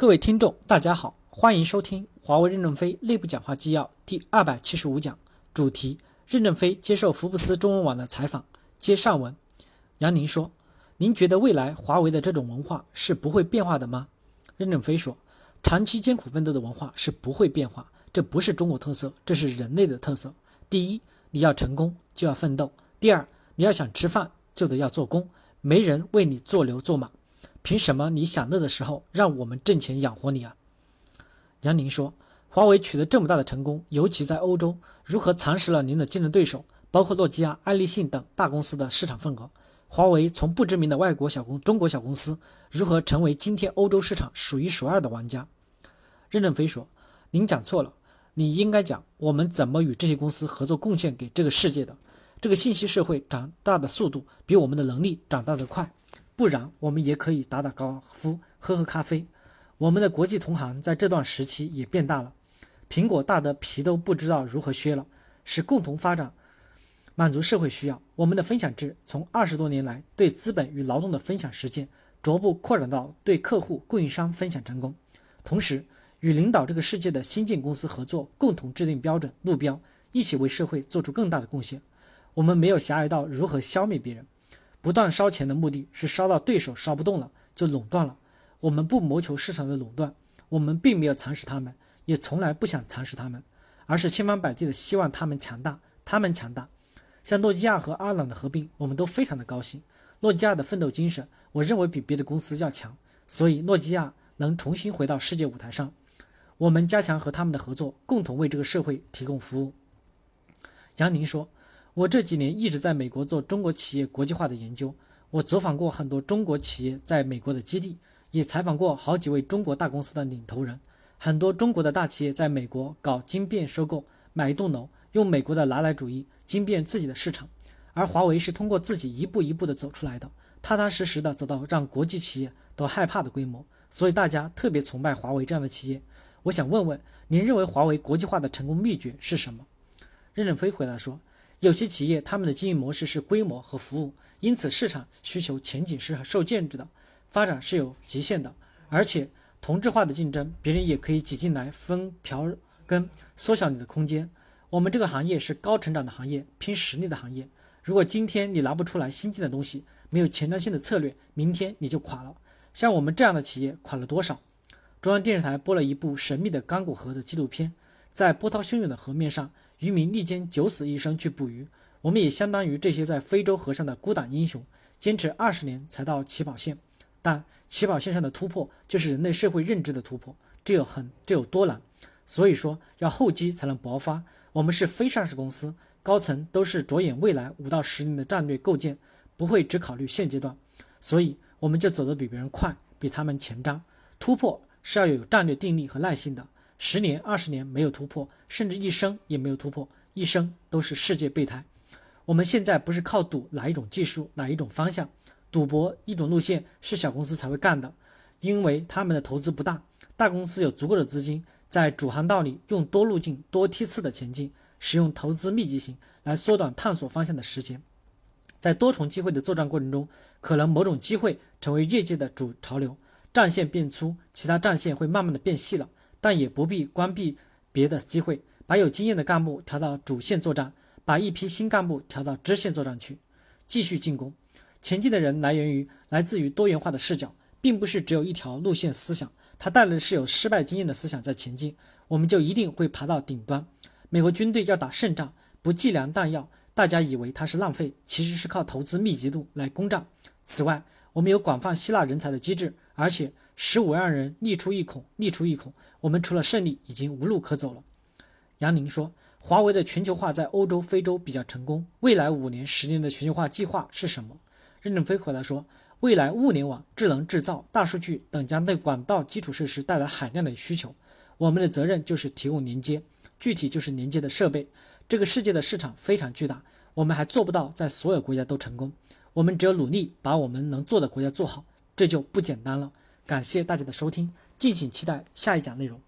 各位听众，大家好，欢迎收听华为任正非内部讲话纪要第二百七十五讲，主题：任正非接受福布斯中文网的采访。接上文，杨宁说：“您觉得未来华为的这种文化是不会变化的吗？”任正非说：“长期艰苦奋斗的文化是不会变化，这不是中国特色，这是人类的特色。第一，你要成功就要奋斗；第二，你要想吃饭就得要做工，没人为你做牛做马。”凭什么你享乐的时候让我们挣钱养活你啊？杨宁说：“华为取得这么大的成功，尤其在欧洲，如何蚕食了您的竞争对手，包括诺基亚、爱立信等大公司的市场份额？华为从不知名的外国小公中国小公司，如何成为今天欧洲市场数一数二的玩家？”任正非说：“您讲错了，你应该讲我们怎么与这些公司合作，贡献给这个世界的。这个信息社会长大的速度比我们的能力长大的快。”不然，我们也可以打打高尔夫，喝喝咖啡。我们的国际同行在这段时期也变大了，苹果大的皮都不知道如何削了，是共同发展，满足社会需要。我们的分享制从二十多年来对资本与劳动的分享实践，逐步扩展到对客户、供应商分享成功。同时，与领导这个世界的新进公司合作，共同制定标准、路标，一起为社会做出更大的贡献。我们没有狭隘到如何消灭别人。不断烧钱的目的是烧到对手烧不动了就垄断了。我们不谋求市场的垄断，我们并没有蚕食他们，也从来不想蚕食他们，而是千方百计的希望他们强大，他们强大。像诺基亚和阿朗的合并，我们都非常的高兴。诺基亚的奋斗精神，我认为比别的公司要强，所以诺基亚能重新回到世界舞台上。我们加强和他们的合作，共同为这个社会提供服务。杨宁说。我这几年一直在美国做中国企业国际化的研究，我走访过很多中国企业在美国的基地，也采访过好几位中国大公司的领头人。很多中国的大企业在美国搞精变收购，买一栋楼，用美国的拿来主义精变自己的市场。而华为是通过自己一步一步的走出来的，踏踏实实的走到让国际企业都害怕的规模，所以大家特别崇拜华为这样的企业。我想问问您，认为华为国际化的成功秘诀是什么？任正非回答说。有些企业他们的经营模式是规模和服务，因此市场需求前景是受限制的，发展是有极限的。而且同质化的竞争，别人也可以挤进来分瓢羹，缩小你的空间。我们这个行业是高成长的行业，拼实力的行业。如果今天你拿不出来新进的东西，没有前瞻性的策略，明天你就垮了。像我们这样的企业垮了多少？中央电视台播了一部神秘的刚果河的纪录片，在波涛汹涌的河面上。渔民历经九死一生去捕鱼，我们也相当于这些在非洲河上的孤胆英雄，坚持二十年才到起跑线。但起跑线上的突破，就是人类社会认知的突破，这有很这有多难？所以说要厚积才能薄发。我们是非上市公司，高层都是着眼未来五到十年的战略构建，不会只考虑现阶段，所以我们就走得比别人快，比他们前瞻。突破是要有战略定力和耐心的。十年、二十年没有突破，甚至一生也没有突破，一生都是世界备胎。我们现在不是靠赌哪一种技术、哪一种方向，赌博一种路线是小公司才会干的，因为他们的投资不大，大公司有足够的资金，在主航道里用多路径、多梯次的前进，使用投资密集型来缩短探索方向的时间。在多重机会的作战过程中，可能某种机会成为业界的主潮流，战线变粗，其他战线会慢慢的变细了。但也不必关闭别的机会，把有经验的干部调到主线作战，把一批新干部调到支线作战去，继续进攻。前进的人来源于来自于多元化的视角，并不是只有一条路线思想，他带来的是有失败经验的思想在前进，我们就一定会爬到顶端。美国军队要打胜仗，不计量弹药，大家以为它是浪费，其实是靠投资密集度来攻占。此外，我们有广泛吸纳人才的机制。而且十五万人力出一孔，力出一孔，我们除了胜利，已经无路可走了。杨宁说，华为的全球化在欧洲、非洲比较成功。未来五年、十年的全球化计划是什么？任正非回答说，未来物联网、智能制造、大数据等将对管道基础设施带来海量的需求。我们的责任就是提供连接，具体就是连接的设备。这个世界的市场非常巨大，我们还做不到在所有国家都成功。我们只有努力把我们能做的国家做好。这就不简单了。感谢大家的收听，敬请期待下一讲内容。